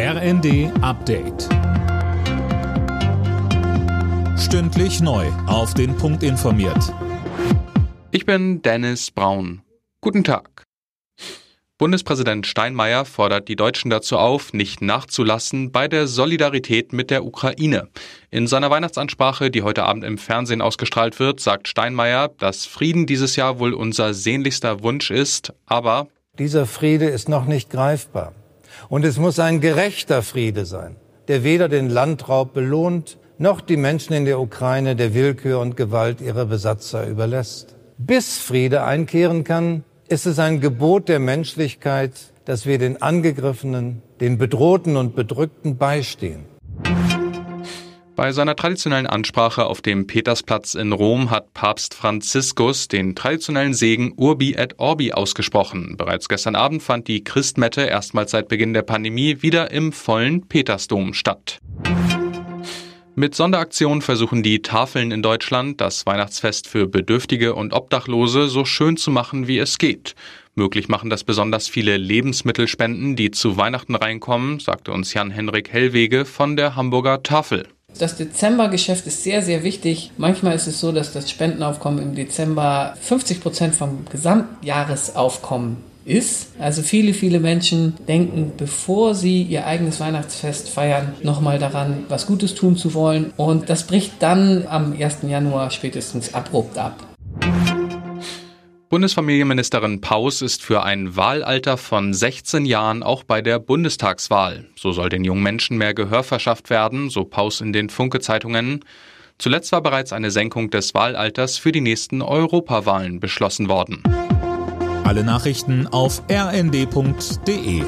RND Update. Stündlich neu. Auf den Punkt informiert. Ich bin Dennis Braun. Guten Tag. Bundespräsident Steinmeier fordert die Deutschen dazu auf, nicht nachzulassen bei der Solidarität mit der Ukraine. In seiner Weihnachtsansprache, die heute Abend im Fernsehen ausgestrahlt wird, sagt Steinmeier, dass Frieden dieses Jahr wohl unser sehnlichster Wunsch ist, aber dieser Friede ist noch nicht greifbar. Und es muss ein gerechter Friede sein, der weder den Landraub belohnt, noch die Menschen in der Ukraine der Willkür und Gewalt ihrer Besatzer überlässt. Bis Friede einkehren kann, ist es ein Gebot der Menschlichkeit, dass wir den Angegriffenen, den Bedrohten und Bedrückten beistehen. Bei seiner traditionellen Ansprache auf dem Petersplatz in Rom hat Papst Franziskus den traditionellen Segen Urbi et Orbi ausgesprochen. Bereits gestern Abend fand die Christmette erstmals seit Beginn der Pandemie wieder im vollen Petersdom statt. Mit Sonderaktionen versuchen die Tafeln in Deutschland, das Weihnachtsfest für Bedürftige und Obdachlose so schön zu machen, wie es geht. Möglich machen das besonders viele Lebensmittelspenden, die zu Weihnachten reinkommen, sagte uns Jan-Henrik Hellwege von der Hamburger Tafel. Das Dezembergeschäft ist sehr, sehr wichtig. Manchmal ist es so, dass das Spendenaufkommen im Dezember 50 Prozent vom Gesamtjahresaufkommen ist. Also viele, viele Menschen denken, bevor sie ihr eigenes Weihnachtsfest feiern, nochmal daran, was Gutes tun zu wollen. Und das bricht dann am 1. Januar spätestens abrupt ab. Bundesfamilienministerin Paus ist für ein Wahlalter von 16 Jahren auch bei der Bundestagswahl. So soll den jungen Menschen mehr Gehör verschafft werden, so Paus in den Funke-Zeitungen. Zuletzt war bereits eine Senkung des Wahlalters für die nächsten Europawahlen beschlossen worden. Alle Nachrichten auf rnd.de